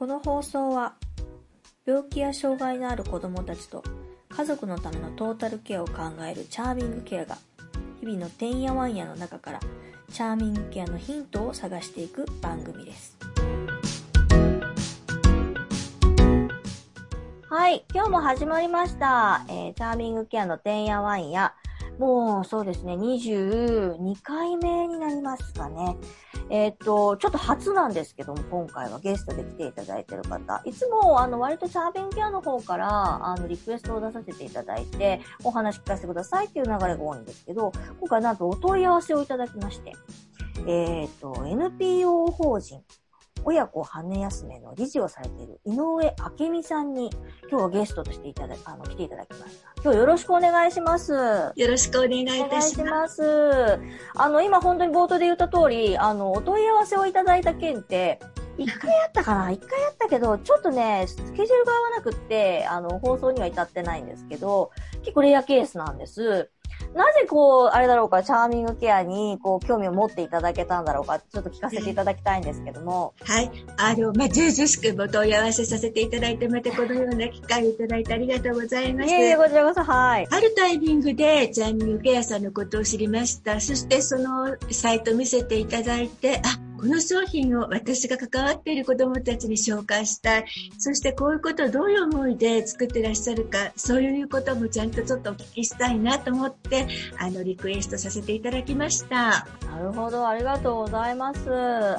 この放送は病気や障害のある子どもたちと家族のためのトータルケアを考えるチャーミングケアが日々のてんやわんやの中からチャーミングケアのヒントを探していく番組です。はい、今日も始まりました。えーチャーミングケアのてんやわんや。もうそうですね、22回目になりますかね。えっ、と、ちょっと初なんですけども、今回はゲストで来ていただいてる方。いつも、あの、割とチャーベンケアの方から、あの、リクエストを出させていただいて、お話聞かせてくださいっていう流れが多いんですけど、今回なんとお問い合わせをいただきまして、えっ、と、NPO 法人、親子羽休めの理事をされている井上明美さんに、今日はゲストとしていただあの、来ていただきました。今日よろしくお願いします。よろしくお願いいたします。します。あの、今本当に冒頭で言った通り、あの、お問い合わせをいただいた件って、一回あったかな？一回あったけど、ちょっとね、スケジュールが合わなくって、あの、放送には至ってないんですけど、結構レアケースなんです。なぜこう、あれだろうか、チャーミングケアに、こう、興味を持っていただけたんだろうか、ちょっと聞かせていただきたいんですけども。はい。あの、まあ、ずうずうしくお問い合わせさせていただいて、またこのような機会をいただいてありがとうございます。いえいえ、こちらこそ、はい。あるタイミングでジャンミングケアさんのことを知りました。そしてそのサイト見せていただいて、あ、この商品を私が関わっている子供たちに紹介したい。そしてこういうことをどういう思いで作ってらっしゃるか、そういうこともちゃんとちょっとお聞きしたいなと思って、あの、リクエストさせていただきました。なるほど、ありがとうございます。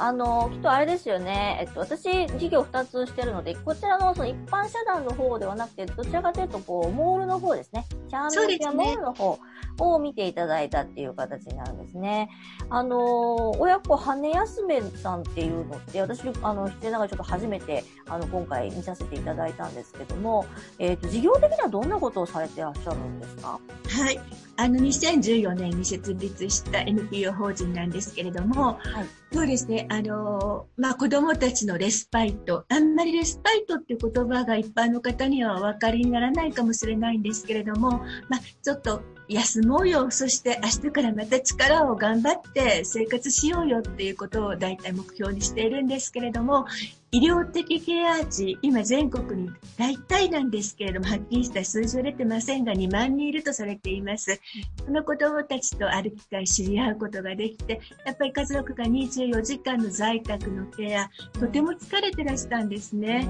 あの、きっとあれですよね。えっと、私、事業2つしてるので、こちらのその一般社団の方ではなくて、どちらかというと、こう、モールの方ですね。チャーミングケアモールの方を見ていただいたっていう形になるんですね。あの、親子羽休めさんっていうのって、私、あの、出演ながらちょっと初めて、あの、今回見させていただいたんですけども、えっと、事業的にはどんなことをされてらっしゃるんですか？はい。あの、2014年に設立した NPO 法人なんですけれども、はい。そうですね、あの、まあ、子供たちのレスパイト、あんまりレスパイトっていう言葉が一般の方にはお分かりにならないかもしれないんですけれども、まあ、ちょっと休もうよ、そして明日からまた力を頑張って生活しようよっていうことを大体目標にしているんですけれども、医療的ケア児、今全国に大体なんですけれども、はっきりした数字は出てませんが、2万人いるとされています。その子供たちとある機会知り合うことができて、やっぱり家族が24時間の在宅のケア、とても疲れてらしたんですね。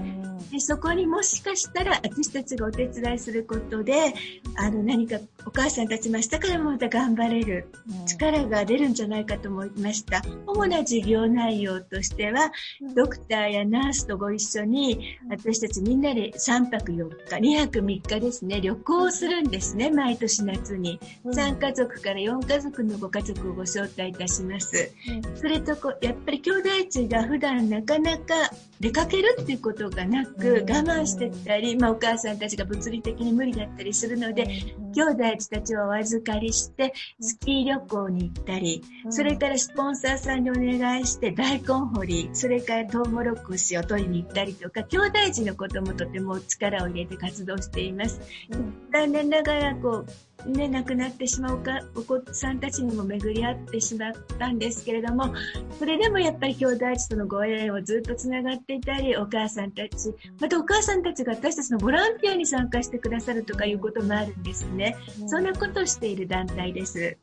でそこにもしかしたら私たちがお手伝いすることで、あの何かお母さんたちも明日からもまた頑張れるうん。力が出るんじゃないかと思いました。主な事業内容としては、ドクターやナースとご一緒に、私たちみんなで3泊4日、2泊3日ですね、旅行をするんですね、毎年夏に。3家族から4家族のご家族をご招待いたします。それとこう、やっぱり兄弟児が普段なかなか出かけるっていうことがなく、うん。我慢してたり、まあお母さんたちが物理的に無理だったりするので、兄弟児たちをお預かりして、スキー旅行に行ったり、それからスポンサーさんにお願いして大根掘り、それからトウモロコシを取りに行ったりとか、兄弟児のこともとても力を入れて活動しています。残念ながら、こう、ね、亡くなってしまうか、お子さんたちにも巡り合ってしまったんですけれども、それでもやっぱり兄弟児とのご縁をずっとつながっていたり、お母さんたち、またお母さんたちが私たちのボランティアに参加してくださるとかいうこともあるんですね。そんなことをしている団体です。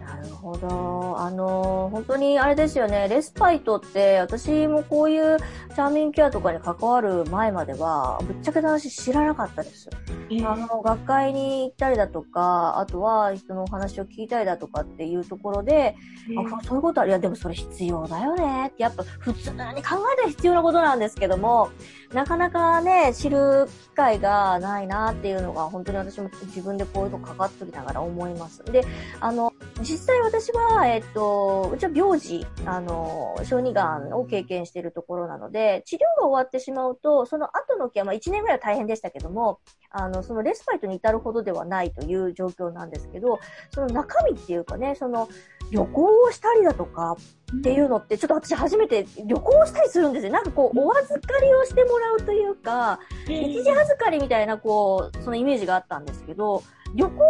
なるほど。あの、本当にあれですよね、レスパイトって、私もこういうチャーミングケアとかに関わる前までは、ぶっちゃけた話知らなかったです。あの、学会に行ったりだとか、あとは人のお話を聞いたりだとかっていうところで、あそういうことある。いや、でもそれ必要だよねって、やっぱ普通に考えたら必要なことなんですけども、なかなかね、知る機会がないなっていうのが、本当に私も自分でこういうとこかかっておりながら思います。で、あの、実際私は、えっと、うちは病児、あの、小児がんを経験しているところなので、治療が終わってしまうと、その後のケア、まあ1年ぐらいは大変でしたけども、あの、そのレスパイトに至るほどではないという状況なんですけど、その中身っていうかね、その、旅行をしたりだとかっていうのって、ちょっと私初めて旅行をしたりするんですよ。なんかこう、お預かりをしてもらうというか、一時預かりみたいな、こう、そのイメージがあったんですけど、旅行が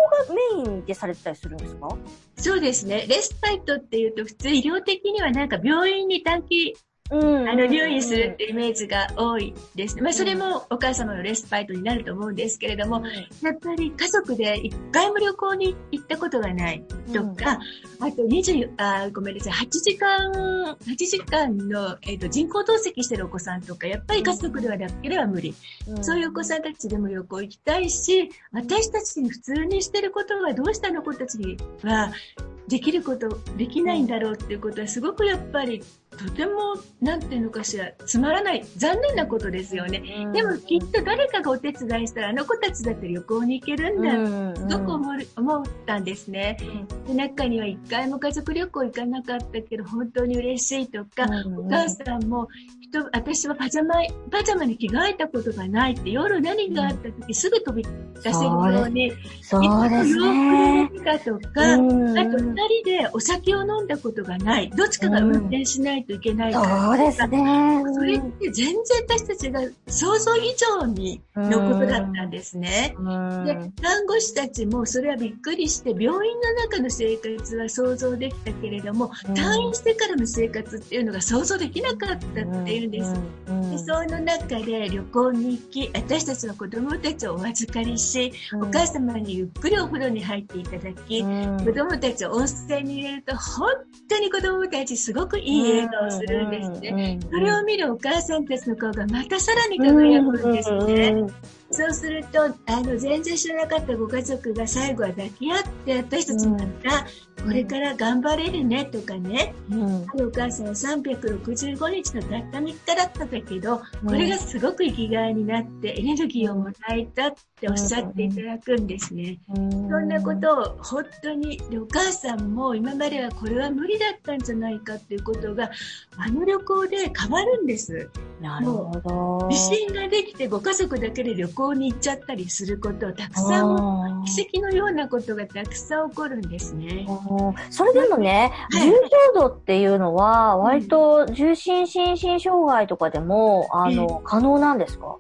メインでされてたりするんですか？そうですね。レスパイトっていうと普通医療的にはなんか病院に短期うん、あの入院するってイメージが多いですね。まあ、それもお母様のレスパイトになると思うんですけれども、やっぱり家族で一回も旅行に行ったことがないとか、あと20、あ、ごめんなさい、8時間、8時間の、えーと、人工透析してるお子さんとか、やっぱり家族ではなければ無理、そういうお子さんたちでも旅行行きたいし、私たちに普通にしてることはどうしてあの子たちにはできること、できないんだろうっていうことはすごくやっぱりとても、なんていうのかしら、つまらない、残念なことですよね。うん、でもきっと誰かがお手伝いしたら、あの子たちだって旅行に行けるんだ、うん、すごく思思ったんですね。で中には一回も家族旅行行かなかったけど、本当に嬉しいとか、お母さんも、人、私はパジャマ、パジャマに着替えたことがないって、夜何があった時すぐ飛び出せるように、そうですね。かとか、あと二人でお酒を飲んだことがない。どっちかが運転しないといけないから。そうですね。それって全然私たちが想像以上にのことだったんですね。で、看護師たちもそれはびっくりして、病院の中の生活は想像できたけれども、退院してからの生活っていうのが想像できなかったっていうんです。でその中で旅行に行き、私たちの子供たちをお預かりし、お母様にゆっくりお風呂に入っていただき、子供たちを温泉に入れると、本当に子供たちすごくいい笑顔をするんですね。それを見るお母さんたちの顔がまたさらに輝くんですね。そうすると、あの、全然知らなかったご家族が最後は抱き合って、私たちまた、これから頑張れるねとかね、うん、お母さんは365日のたった3日だったんだけど、これがすごく生きがいになってエネルギーをもらえたっておっしゃっていただくんですね。そんなことを本当にお母さんも今まではこれは無理だったんじゃないかっていうことがあの旅行で変わるんです。なるほど。自信ができてご家族だけで旅行に行っちゃったりすることをたくさん奇跡のようなことがたくさん起こるんですね。それでもね、重症度っていうのは割と重心心身障害とかでも、あの、可能なんですか？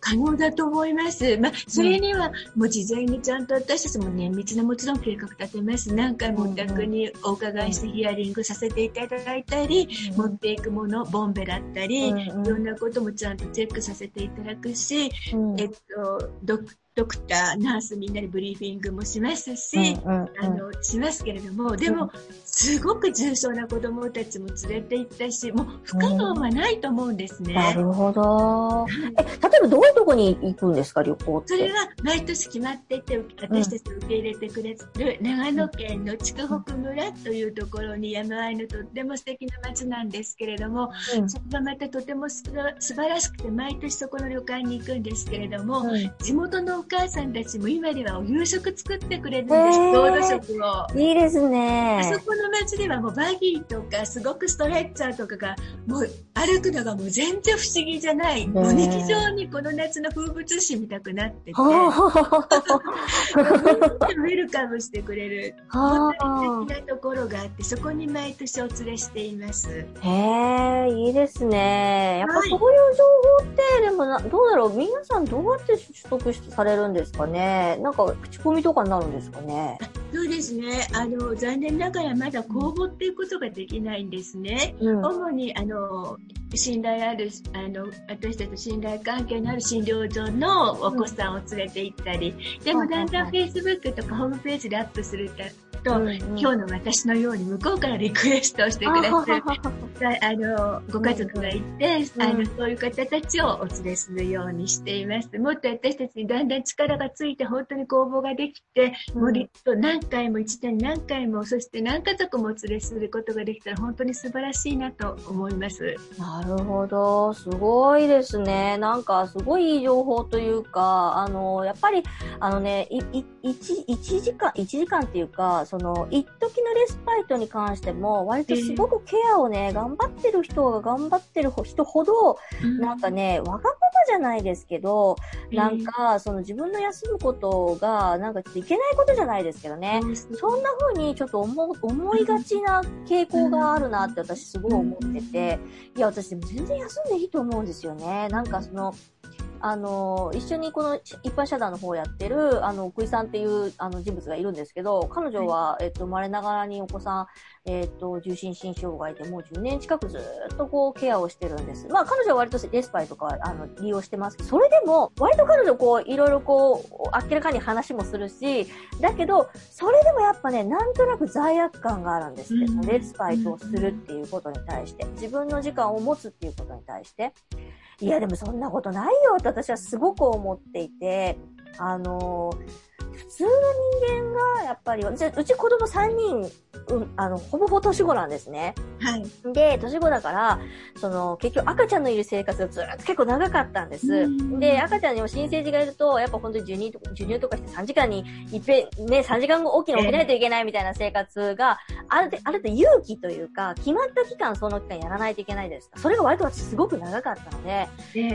可能だと思います。まあ、それには、もう事前にちゃんと私たちも綿密なもちろん計画立てます。何回もお宅にお伺いしてヒアリングさせていただいたり、持っていくもの、ボンベだったり、いろんなこともちゃんとチェックさせていただくし、えっと、ドクドクター、ナースみんなでブリーフィングもしますし、うんうんうん、あの、しますけれども、でも、すごく重症な子供たちも連れて行ったし、もう不可能はないと思うんですね。なるほど。え、例えばどういうとこに行くんですか、旅行って？それは毎年決まっていて、私たちを受け入れてくれる長野県の筑北村というところに山あいのとっても素敵な街なんですけれども、うん、そこがまたとても素晴らしくて、毎年そこの旅館に行くんですけれども、うん、地元のお母さんたちも今ではお夕食作ってくれるんです、郷土食を。いいですね。あそこの街ではもうバギーとかすごくストレッチャーとかがもう歩くのがもう全然不思議じゃない。もう日常にこの夏の風物詩見たくなってて、ウェルカムしてくれる、本当に素敵なところがあって、そこに毎年お連れしています。へえ、いいですね。やっぱそういう情報って、でもな、どうだろう？皆さんどうやって取得されるんですかね。なんか口コミとかになるんですかね。そうですね。あの、残念ながらまだ公募っていうことができないんですね。うん、主に、あの、信頼ある、あの、私たちと信頼関係のある診療所のお子さんを連れて行ったり、でもだんだん Facebook とかホームページでアップすると、うんうん、今日の私のように向こうからリクエストをしてくださる あのご家族がいて、うん、あのそういう方たちをお連れするようにしています。もっと私たちにだんだん力がついて本当に公募ができて、もうと何回も一年何回もそして何家族もお連れすることができたら本当に素晴らしいなと思います。なるほど。すごいですね。なんかすごいいい情報というか、あの、やっぱり、あのね、い、い、1, 1時間、1時間っていうか、その、一時のレスパイトに関しても、割とすごくケアをね、頑張ってる人が頑張ってる人ほど、なんかね、わがままじゃないですけど、なんか、その自分の休むことが、なんかちょっといけないことじゃないですけどね、そんな風にちょっと思思いがちな傾向があるなって私すごい思ってて、いや、私でも全然休んでいいと思うんですよね。なんかその、あの、一緒にこの一般社団の方をやってる、あの、奥井さんっていうあの人物がいるんですけど、彼女は、えっと、生まれながらにお子さん、えっと、重心心障害でもう10年近くずっとこう、ケアをしてるんです。まあ、彼女は割とレスパイとか、あの、利用してますそれでも、割と彼女こう、いろいろこう、明らかに話もするし、だけど、それでもやっぱね、なんとなく罪悪感があるんですけど、レスパイトをするっていうことに対して、自分の時間を持つっていうことに対して、いや、でもそんなことないよって私はすごく思っていて、あのー通の人間が、やっぱり、うち子供3人、うん、あの、ほぼほぼ年子なんですね。はい。で、年子だから、その、結局赤ちゃんのいる生活がずっと結構長かったんです。で、赤ちゃんにも新生児がいると、やっぱ本当に授乳とか、授乳とかして3時間にいっぺん、ね、3時間後大きな起きないといけないみたいな生活が、ある程度、ある程度勇気というか、決まった期間その期間やらないといけないです。それが割と私すごく長かったので、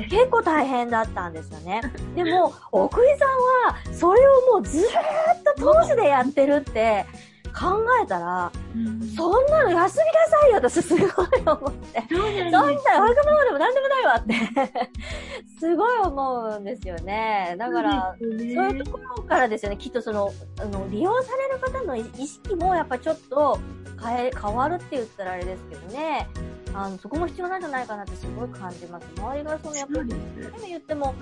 結構大変だったんですよね。でも、奥井さんは、それをもうずーっと通しでやってるって、考えたら、うん、そんなの休みなさいよ、私すごい思って。そんなわがままでも何でもないわって すごい思うんですよね。だから、そう、ね,、いうところからですよね、きっとその、あの、利用される方の意識もやっぱちょっと変え、変わるって言ったらあれですけどね。あの、そこも必要なんじゃないかなってすごい感じます。周りがその、やっぱり、言っても、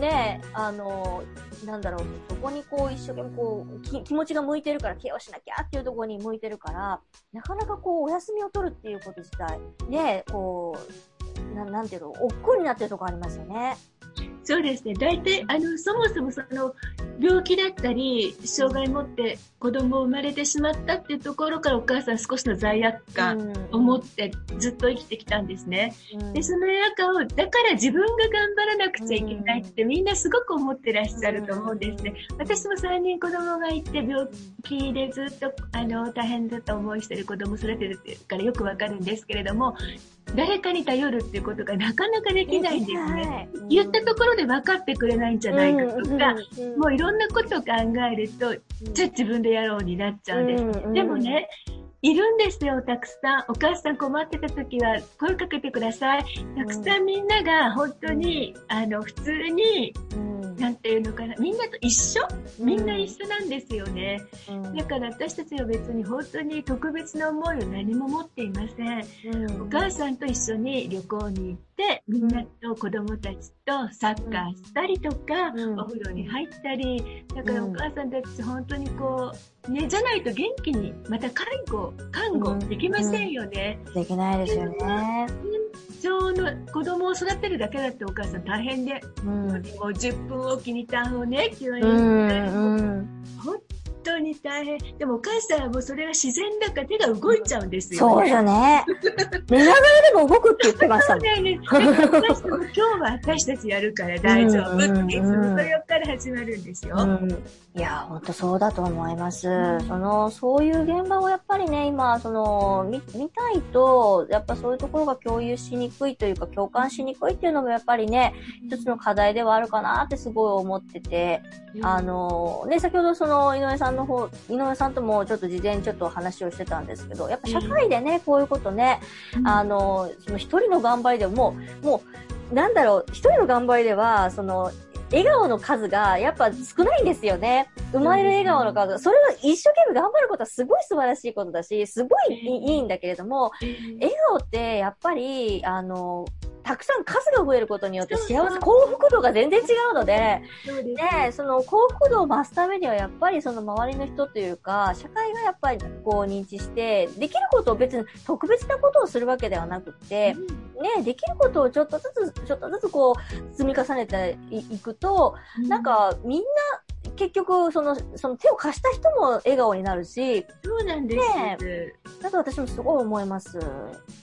ね、あの、なんだろう、そこにこう一生懸命こう、気持ちが向いてるから、ケアをしなきゃっていうところに向いてるから、なかなかこう、お休みを取るっていうこと自体、ね、こう、ななんていうの、億劫になってるところありますよね。そうですね。大体、あの、そもそもその、病気だったり、障害持って子供を生まれてしまったっていうところからお母さん少しの罪悪感を持ってずっと生きてきたんですね。うん、で、その罪悪感を、だから自分が頑張らなくちゃいけないってみんなすごく思ってらっしゃると思うんですね。私も3人子供がいて病気でずっと、あの、大変だった思いしてる子供育てるからよくわかるんですけれども、誰かに頼るっていうことがなかなかできないんですね。言ったところで分かってくれないんじゃないかとか、もういろんなことを考えると、じゃあ自分でやろうになっちゃうんです。でもね、いるんですよ、たくさん。お母さん困ってた時は声かけてください。たくさんみんなが本当に、あの、普通に、なんていうのかな、みんなと一緒？みんな一緒なんですよね。だから私たちは別に本当に特別な思いを何も持っていません。お母さんと一緒に旅行に行って、みんなと子供たちとサッカーしたりとか、お風呂に入ったり、だからお母さんたち本当にこう、ね、じゃないと元気に、また介護、看護できませんよね。できないですよね。常の子供を育てるだけだってお母さん大変で、うん、もう10分おきにターンをね、急に、うんうん、本当に大変。でもお母さんはもうそれが自然だから手が動いちゃうんですよ、ね、そうよね。寝ながらでも動くって言ってましたもん。そうね。私も今日は私たちやるから大丈夫っていつもそれから始まるんですよ。うん、いや、本当そうだと思います。うん、その、そういう現場をやっぱりね、今、その、見、見たいと、やっぱそういうところが共有しにくいというか、共感しにくいっていうのもやっぱりね、一つの課題ではあるかなってすごい思ってて、あの、ね、先ほどその、井上さんの方、井上さんともちょっと事前にちょっと話をしてたんですけど、やっぱ社会でね、こういうことね、あの、その一人の頑張りでも、もう、なんだろう、一人の頑張りでは、その、笑顔の数がやっぱ少ないんですよね。生まれる笑顔の数。それは一生懸命頑張ることはすごい素晴らしいことだし、すごいいいん。だけれども、笑顔ってやっぱり、あの、たくさん数が増えることによって幸せ、幸福度が全然違うので、で、その幸福度を増すためにはやっぱりその周りの人というか、社会がやっぱりこう認知して、できることを別に特別なことをするわけではなくて、ね、できることをちょっとずつ、ちょっとずつこう積み重ねていくと、なんかみんな結局、その、その手を貸した人も笑顔になるし、そうなんです。ね、だと私もすごい思います。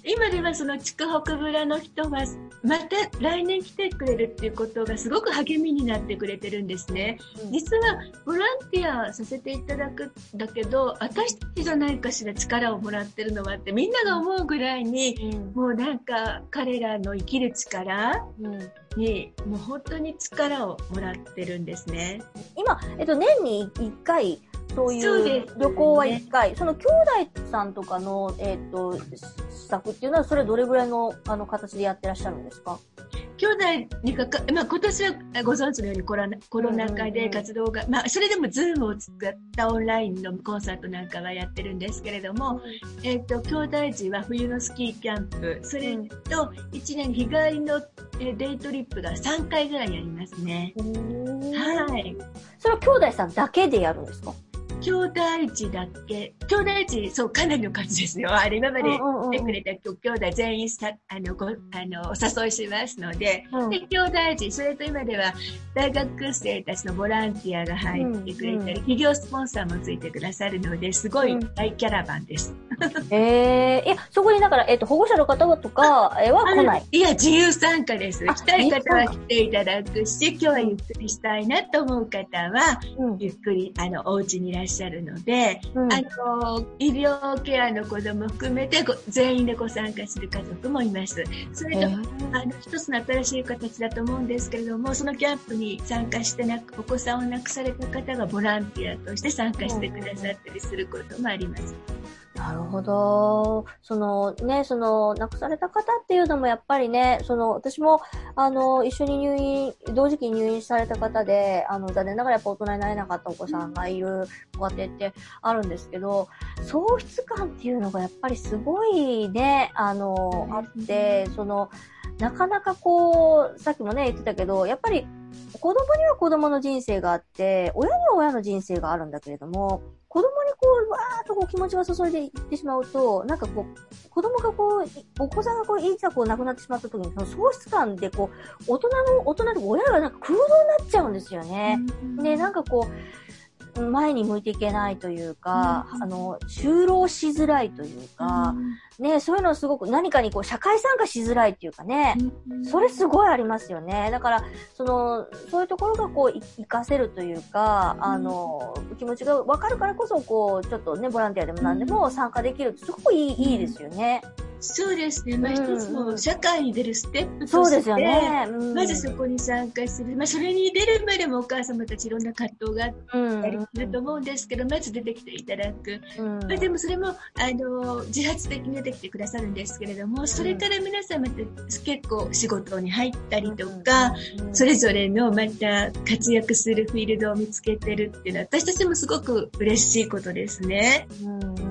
今ではその筑北村の人は、また来年来てくれるっていうことがすごく励みになってくれてるんですね。うん、実は、ボランティアさせていただくんだけど、私たちじゃないかしら力をもらってるのはって、みんなが思うぐらいに、うん、もうなんか彼らの生きる力、うんにもう本当に力をもらってるんですね。今、えっと、年に1回、そういう旅行は1回、そ、ね,、の兄弟さんとかの、えっ、と、施策っていうのは、それどれぐらいのあの形でやってらっしゃるんですか？兄弟にかか、まあ、今年はご存知のようにコロナコロナ禍で活動が、まあ、それでもズームを使ったオンラインのコンサートなんかはやってるんですけれども、えっ、ー、と、兄弟児は冬のスキーキャンプ、それと1年日帰りの day trip が3回ぐらいやりますね。はい。それは兄弟さんだけでやるんですか？兄弟児だけ、兄弟児、そう、かなりの数ですよ。あれ、今まで来てくれた兄弟全員さ、あの、ご、あの、お誘いしますので、うん、で、兄弟児、それと今では、大学生たちのボランティアが入ってくれたり、うんうん、企業スポンサーもついてくださるので、すごい大キャラバンです。うん、ええー、いや、そこにだから、えっ、ー、と、保護者の方とか、えは来ない？いや、自由参加です。来たい方は来ていただくし、今日はゆっくりしたいなと思う方は、うん、ゆっくり、あの、お家にいらっしゃるので、うん、あの、医療ケアの子供含めて全員でご参加する家族もいます。それと、あの、一つの新しい形だと思うんですけれども、そのキャンプに参加してなく、お子さんを亡くされた方がボランティアとして参加してくださったりすることもあります。なるほど。そのね、その亡くされた方っていうのもやっぱりね、その私もあの一緒に入院、同時期に入院された方で、あの残念ながらやっぱ大人になれなかったお子さんがいるご家庭ってあるんですけど、喪失感っていうのがやっぱりすごいね、あの、あって、その、なかなかこう、さっきもね言ってたけど、やっぱり子供には子供の人生があって、親には親の人生があるんだけれども、子供にこう、わーっとこう気持ちが注いでいってしまうと、なんかこう、子供がこう、お子さんがこう、いざこう亡くなってしまった時に、その喪失感でこう、大人の、大人で親がなんか空洞になっちゃうんですよね。で、なんかこう、前に向いていけないというか、うん、あの、就労しづらいというか、うん、ね、そういうのすごく何かにこう社会参加しづらいっていうかね、うん、それすごいありますよね。だから、その、そういうところがこう、活かせるというか、あの、気持ちがわかるからこそ、こう、ちょっとね、ボランティアでも何でも参加できるってすごくいい,、いいですよね。そうですね。まあ、一つの社会に出るステップとして、そうですよね、まずそこに参加する。まあ、それに出るまでもお母様たちいろんな葛藤があったりすると思うんですけど、まず出てきていただく。まあ、でもそれも、あの、自発的に出てきてくださるんですけれども、それから皆様って結構仕事に入ったりとか、それぞれのまた活躍するフィールドを見つけてるっていうのは、私たちもすごく嬉しいことですね。うん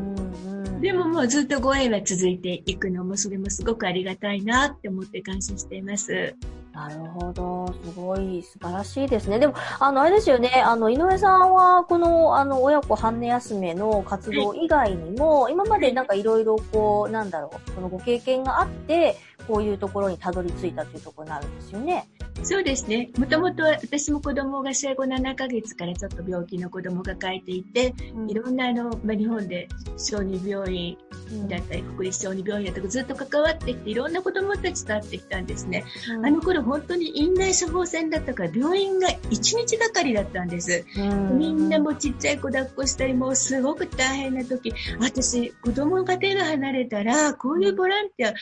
でももうずっとご縁が続いていくのも、それもすごくありがたいなって思って感謝しています。なるほど。すごい素晴らしいですね。でも、あの、あれですよね。あの、井上さんは、この、あの、親子半値休めの活動以外にも、今までなんかいろいろこう、なんだろう、そのご経験があって、こういうところにたどり着いたというところになるんですよね。そうですね。もともと私も子供が生後7ヶ月からちょっと病気の子供が書いていて、うん、いろんなあの、まあ、日本で小児病院だったり、国立小児病院だったりずっと関わってきて、いろんな子供たちと会ってきたんですね。うん、あの頃本当に院内処方箋だったから病院が1日がかりだったんです。うん、みんなもちっちゃい子抱っこしたり、もうすごく大変な時、私、子供が手が離れたら、こういうボランティア、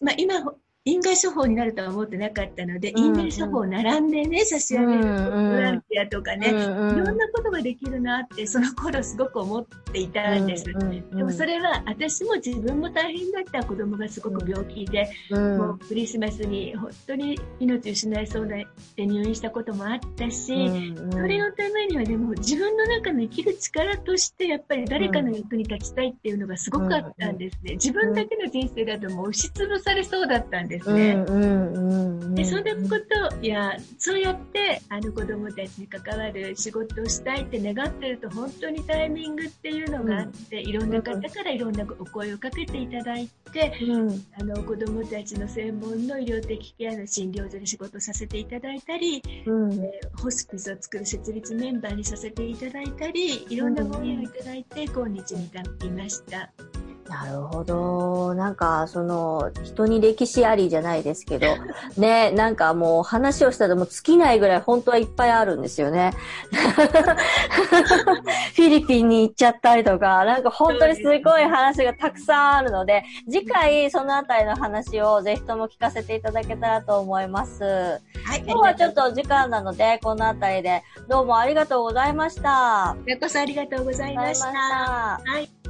まあ、今院外処方になるとは思ってなかったので、うんうん、院外処方を並んでね、差し上げるボランティアとかね、うんうん、いろんなことができるなって、その頃すごく思っていたんです。うんうんうん、でもそれは、私も自分も大変だった子供がすごく病気で、うん、もうクリスマスに本当に命を失いそうで入院したこともあったし、うんうん、それのためにはでも自分の中の生きる力として、やっぱり誰かの役に立ちたいっていうのがすごくあったんですね。自分だけの人生だともう押しつぶされそうだったんです。ですね。うんうんうん、でそんなことやそうやってあの子供たちに関わる仕事をしたいって願ってると本当にタイミングっていうのがあって、いろんな方からいろんなお声をかけていただいて、あの子供たちの専門の医療的ケアの診療所で仕事させていただいたり、えー、ホスピスを作る設立メンバーにさせていただいたりいろんなご縁をいただいて今日に至っていました。なるほど。なんか、その、人に歴史ありじゃないですけど、ね、なんかもう話をしたらもう尽きないぐらい本当はいっぱいあるんですよね。フィリピンに行っちゃったりとか、なんか本当にすごい話がたくさんあるので、次回そのあたりの話をぜひとも聞かせていただけたらと思います。はい。今日はちょっと時間なので、このあたりでどうもありがとうございました。こそありがとうございました。はい。